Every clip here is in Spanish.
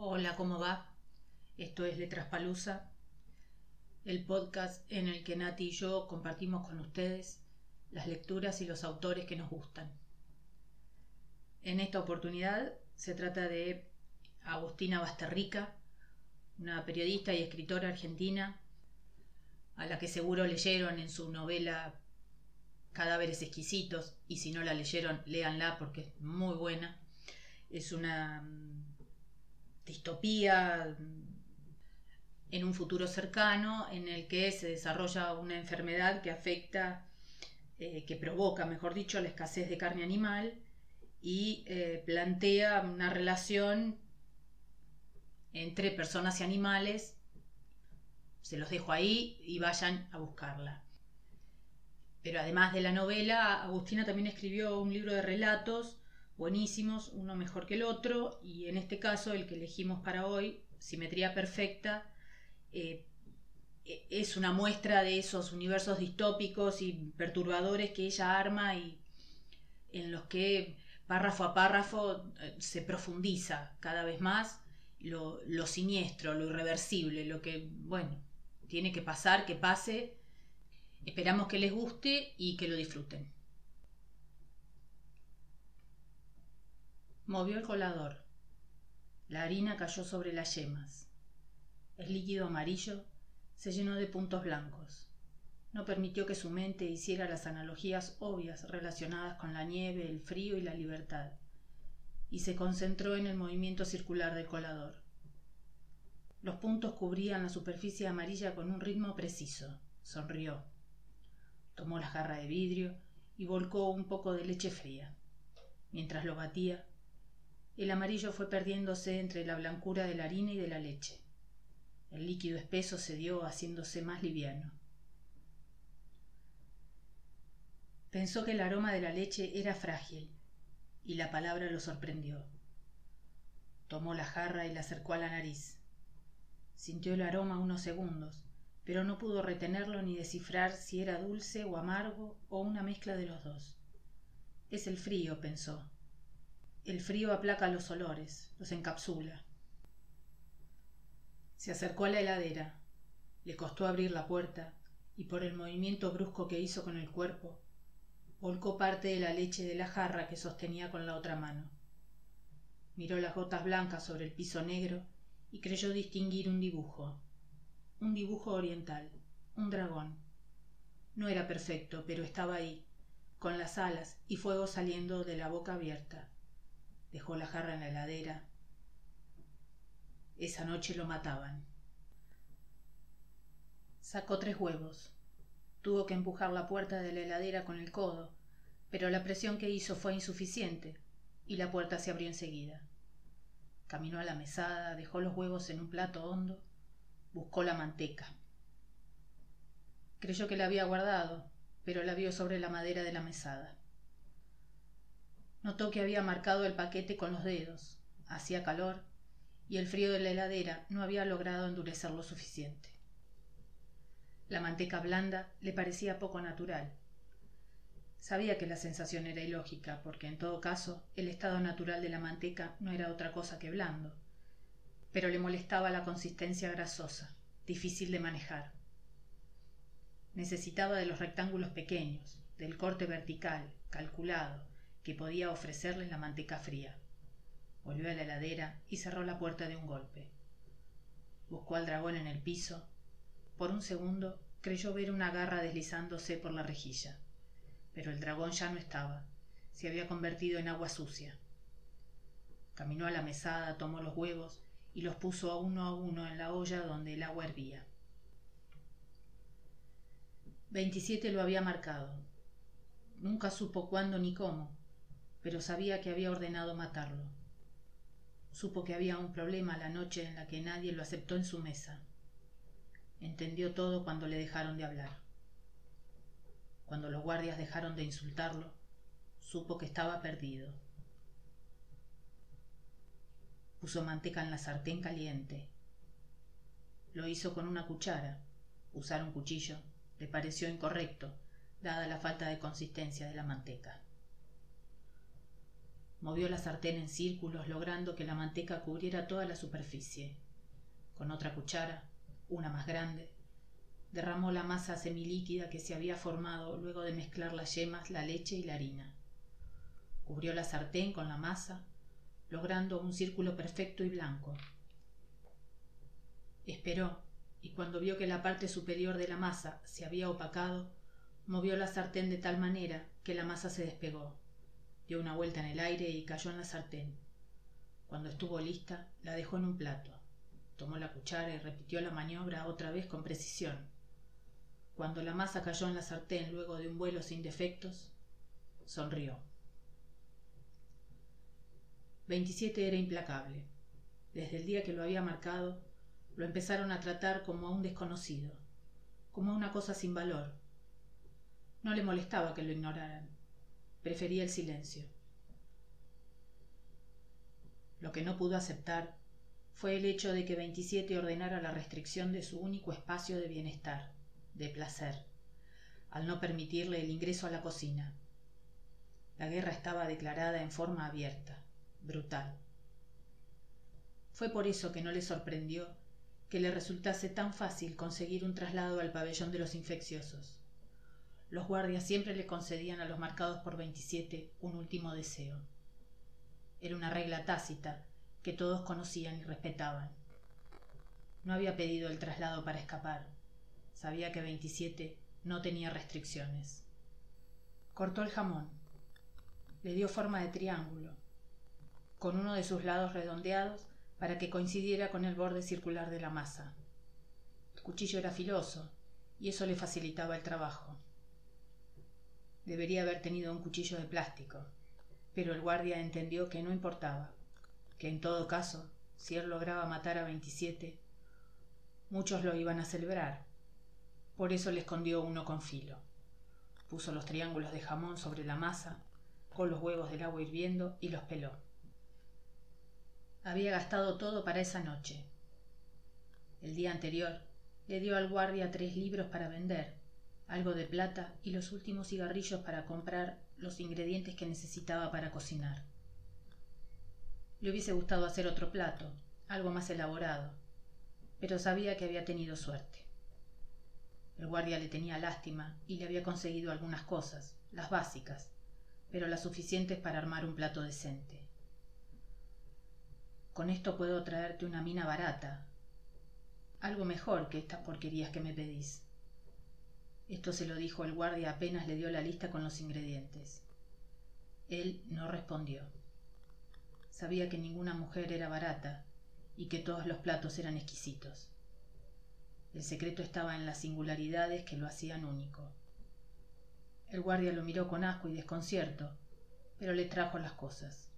Hola, ¿cómo va? Esto es Letras Palusa, el podcast en el que Nati y yo compartimos con ustedes las lecturas y los autores que nos gustan. En esta oportunidad se trata de Agustina Basterrica, una periodista y escritora argentina a la que seguro leyeron en su novela Cadáveres exquisitos y si no la leyeron, léanla porque es muy buena. Es una mm, distopía en un futuro cercano en el que se desarrolla una enfermedad que afecta, eh, que provoca, mejor dicho, la escasez de carne animal y eh, plantea una relación entre personas y animales. Se los dejo ahí y vayan a buscarla. Pero además de la novela, Agustina también escribió un libro de relatos buenísimos, uno mejor que el otro, y en este caso el que elegimos para hoy, Simetría Perfecta, eh, e, es una muestra de esos universos distópicos y perturbadores que ella arma y en los que párrafo a párrafo eh, se profundiza cada vez más lo, lo siniestro, lo irreversible, lo que, bueno, tiene que pasar, que pase. Esperamos que les guste y que lo disfruten. Movió el colador. La harina cayó sobre las yemas. El líquido amarillo se llenó de puntos blancos. No permitió que su mente hiciera las analogías obvias relacionadas con la nieve, el frío y la libertad, y se concentró en el movimiento circular del colador. Los puntos cubrían la superficie amarilla con un ritmo preciso. Sonrió. Tomó la jarra de vidrio y volcó un poco de leche fría. Mientras lo batía, el amarillo fue perdiéndose entre la blancura de la harina y de la leche. El líquido espeso cedió haciéndose más liviano. Pensó que el aroma de la leche era frágil, y la palabra lo sorprendió. Tomó la jarra y la acercó a la nariz. Sintió el aroma unos segundos, pero no pudo retenerlo ni descifrar si era dulce o amargo o una mezcla de los dos. Es el frío, pensó. El frío aplaca los olores, los encapsula. Se acercó a la heladera. Le costó abrir la puerta y por el movimiento brusco que hizo con el cuerpo, volcó parte de la leche de la jarra que sostenía con la otra mano. Miró las gotas blancas sobre el piso negro y creyó distinguir un dibujo. Un dibujo oriental, un dragón. No era perfecto, pero estaba ahí, con las alas y fuego saliendo de la boca abierta dejó la jarra en la heladera. Esa noche lo mataban. Sacó tres huevos. Tuvo que empujar la puerta de la heladera con el codo, pero la presión que hizo fue insuficiente y la puerta se abrió enseguida. Caminó a la mesada, dejó los huevos en un plato hondo, buscó la manteca. Creyó que la había guardado, pero la vio sobre la madera de la mesada. Notó que había marcado el paquete con los dedos. Hacía calor y el frío de la heladera no había logrado endurecer lo suficiente. La manteca blanda le parecía poco natural. Sabía que la sensación era ilógica, porque en todo caso el estado natural de la manteca no era otra cosa que blando, pero le molestaba la consistencia grasosa, difícil de manejar. Necesitaba de los rectángulos pequeños, del corte vertical, calculado, que podía ofrecerle la manteca fría. Volvió a la heladera y cerró la puerta de un golpe. Buscó al dragón en el piso. Por un segundo creyó ver una garra deslizándose por la rejilla. Pero el dragón ya no estaba. Se había convertido en agua sucia. Caminó a la mesada, tomó los huevos y los puso uno a uno en la olla donde el agua hervía. Veintisiete lo había marcado. Nunca supo cuándo ni cómo, pero sabía que había ordenado matarlo. Supo que había un problema la noche en la que nadie lo aceptó en su mesa. Entendió todo cuando le dejaron de hablar. Cuando los guardias dejaron de insultarlo, supo que estaba perdido. Puso manteca en la sartén caliente. Lo hizo con una cuchara. Usar un cuchillo le pareció incorrecto, dada la falta de consistencia de la manteca. Movió la sartén en círculos, logrando que la manteca cubriera toda la superficie. Con otra cuchara, una más grande, derramó la masa semilíquida que se había formado luego de mezclar las yemas, la leche y la harina. Cubrió la sartén con la masa, logrando un círculo perfecto y blanco. Esperó, y cuando vio que la parte superior de la masa se había opacado, movió la sartén de tal manera que la masa se despegó dio una vuelta en el aire y cayó en la sartén. Cuando estuvo lista, la dejó en un plato. Tomó la cuchara y repitió la maniobra otra vez con precisión. Cuando la masa cayó en la sartén luego de un vuelo sin defectos, sonrió. 27 era implacable. Desde el día que lo había marcado, lo empezaron a tratar como a un desconocido, como a una cosa sin valor. No le molestaba que lo ignoraran prefería el silencio. Lo que no pudo aceptar fue el hecho de que 27 ordenara la restricción de su único espacio de bienestar, de placer, al no permitirle el ingreso a la cocina. La guerra estaba declarada en forma abierta, brutal. Fue por eso que no le sorprendió que le resultase tan fácil conseguir un traslado al pabellón de los infecciosos. Los guardias siempre le concedían a los marcados por 27 un último deseo. Era una regla tácita que todos conocían y respetaban. No había pedido el traslado para escapar. Sabía que 27 no tenía restricciones. Cortó el jamón. Le dio forma de triángulo, con uno de sus lados redondeados para que coincidiera con el borde circular de la masa. El cuchillo era filoso y eso le facilitaba el trabajo. Debería haber tenido un cuchillo de plástico, pero el guardia entendió que no importaba, que en todo caso, si él lograba matar a 27, muchos lo iban a celebrar. Por eso le escondió uno con filo. Puso los triángulos de jamón sobre la masa, con los huevos del agua hirviendo y los peló. Había gastado todo para esa noche. El día anterior le dio al guardia tres libros para vender algo de plata y los últimos cigarrillos para comprar los ingredientes que necesitaba para cocinar. Le hubiese gustado hacer otro plato, algo más elaborado, pero sabía que había tenido suerte. El guardia le tenía lástima y le había conseguido algunas cosas, las básicas, pero las suficientes para armar un plato decente. Con esto puedo traerte una mina barata, algo mejor que estas porquerías que me pedís. Esto se lo dijo el guardia apenas le dio la lista con los ingredientes. Él no respondió. Sabía que ninguna mujer era barata y que todos los platos eran exquisitos. El secreto estaba en las singularidades que lo hacían único. El guardia lo miró con asco y desconcierto, pero le trajo las cosas.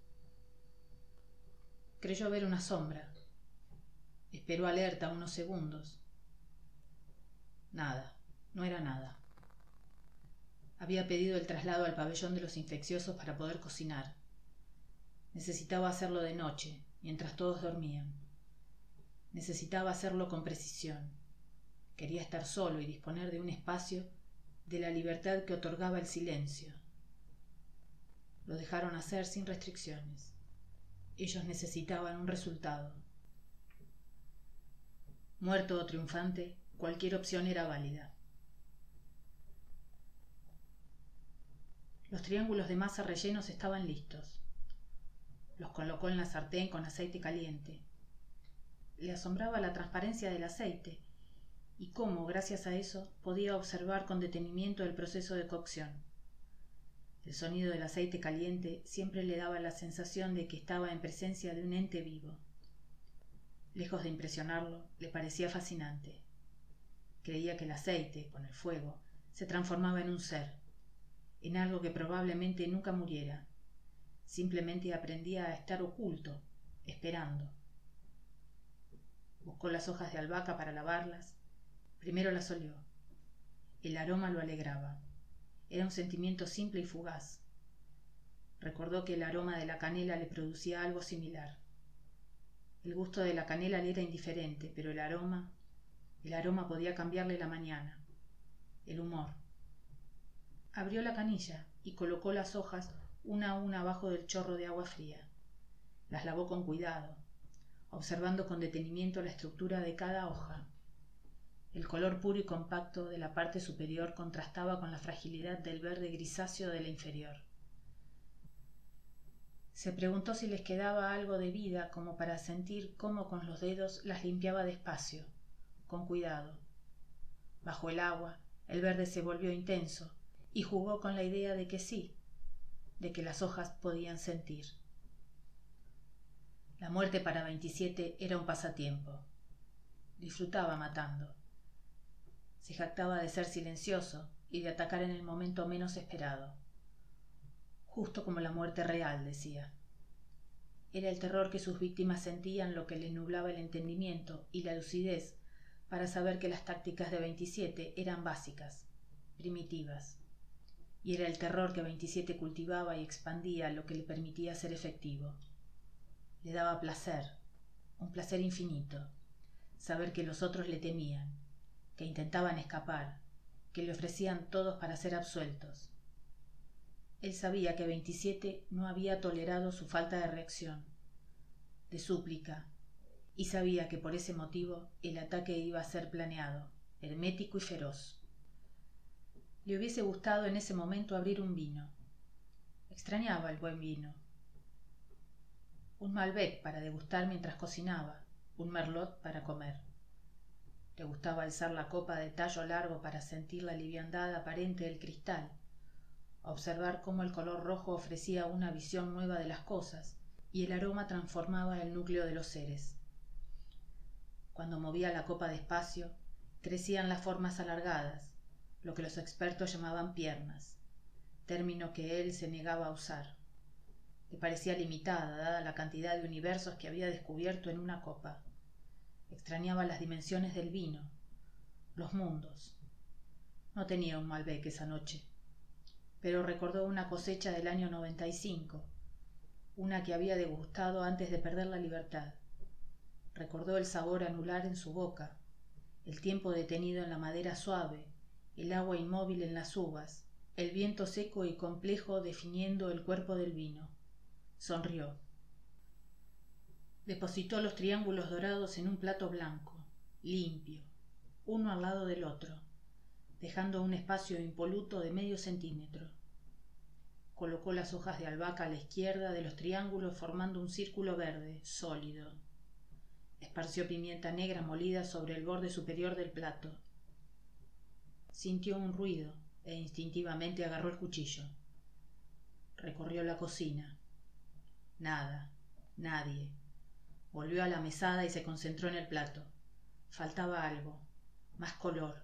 Creyó ver una sombra. Esperó alerta unos segundos. Nada. No era nada. Había pedido el traslado al pabellón de los infecciosos para poder cocinar. Necesitaba hacerlo de noche, mientras todos dormían. Necesitaba hacerlo con precisión. Quería estar solo y disponer de un espacio de la libertad que otorgaba el silencio. Lo dejaron hacer sin restricciones. Ellos necesitaban un resultado. Muerto o triunfante, cualquier opción era válida. Los triángulos de masa rellenos estaban listos. Los colocó en la sartén con aceite caliente. Le asombraba la transparencia del aceite y cómo, gracias a eso, podía observar con detenimiento el proceso de cocción. El sonido del aceite caliente siempre le daba la sensación de que estaba en presencia de un ente vivo. Lejos de impresionarlo, le parecía fascinante. Creía que el aceite, con el fuego, se transformaba en un ser, en algo que probablemente nunca muriera. Simplemente aprendía a estar oculto, esperando. Buscó las hojas de albahaca para lavarlas. Primero las olió. El aroma lo alegraba. Era un sentimiento simple y fugaz. Recordó que el aroma de la canela le producía algo similar. El gusto de la canela le era indiferente, pero el aroma, el aroma podía cambiarle la mañana, el humor, Abrió la canilla y colocó las hojas una a una abajo del chorro de agua fría. Las lavó con cuidado, observando con detenimiento la estructura de cada hoja. El color puro y compacto de la parte superior contrastaba con la fragilidad del verde grisáceo de la inferior. Se preguntó si les quedaba algo de vida como para sentir cómo con los dedos las limpiaba despacio, con cuidado. Bajo el agua, el verde se volvió intenso y jugó con la idea de que sí, de que las hojas podían sentir. La muerte para 27 era un pasatiempo. Disfrutaba matando. Se jactaba de ser silencioso y de atacar en el momento menos esperado justo como la muerte real, decía. Era el terror que sus víctimas sentían lo que les nublaba el entendimiento y la lucidez para saber que las tácticas de 27 eran básicas, primitivas. Y era el terror que 27 cultivaba y expandía lo que le permitía ser efectivo. Le daba placer, un placer infinito, saber que los otros le temían, que intentaban escapar, que le ofrecían todos para ser absueltos, él sabía que 27 no había tolerado su falta de reacción, de súplica, y sabía que por ese motivo el ataque iba a ser planeado, hermético y feroz. Le hubiese gustado en ese momento abrir un vino. Extrañaba el buen vino. Un Malbec para degustar mientras cocinaba, un Merlot para comer. Le gustaba alzar la copa de tallo largo para sentir la liviandad aparente del cristal observar cómo el color rojo ofrecía una visión nueva de las cosas y el aroma transformaba el núcleo de los seres. Cuando movía la copa despacio, crecían las formas alargadas, lo que los expertos llamaban piernas, término que él se negaba a usar. Le parecía limitada, dada la cantidad de universos que había descubierto en una copa. Extrañaba las dimensiones del vino, los mundos. No tenía un Malbec esa noche pero recordó una cosecha del año 95, una que había degustado antes de perder la libertad. Recordó el sabor anular en su boca, el tiempo detenido en la madera suave, el agua inmóvil en las uvas, el viento seco y complejo definiendo el cuerpo del vino. Sonrió. Depositó los triángulos dorados en un plato blanco, limpio, uno al lado del otro dejando un espacio impoluto de medio centímetro. Colocó las hojas de albahaca a la izquierda de los triángulos formando un círculo verde, sólido. Esparció pimienta negra molida sobre el borde superior del plato. Sintió un ruido e instintivamente agarró el cuchillo. Recorrió la cocina. Nada, nadie. Volvió a la mesada y se concentró en el plato. Faltaba algo, más color,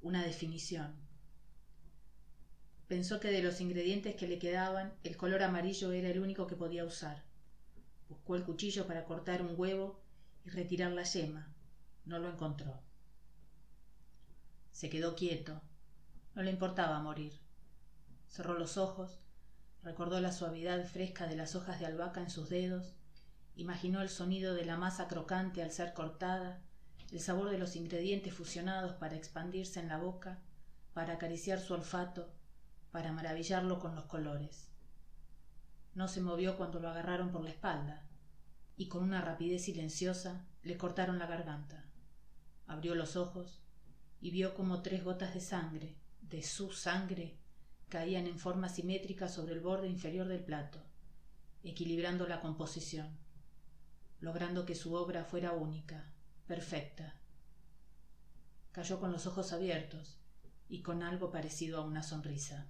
una definición. Pensó que de los ingredientes que le quedaban, el color amarillo era el único que podía usar. Buscó el cuchillo para cortar un huevo y retirar la yema. No lo encontró. Se quedó quieto. No le importaba morir. Cerró los ojos, recordó la suavidad fresca de las hojas de albahaca en sus dedos, imaginó el sonido de la masa crocante al ser cortada el sabor de los ingredientes fusionados para expandirse en la boca, para acariciar su olfato, para maravillarlo con los colores. No se movió cuando lo agarraron por la espalda y con una rapidez silenciosa le cortaron la garganta. Abrió los ojos y vio como tres gotas de sangre, de su sangre, caían en forma simétrica sobre el borde inferior del plato, equilibrando la composición, logrando que su obra fuera única, perfecta. Cayó con los ojos abiertos y con algo parecido a una sonrisa.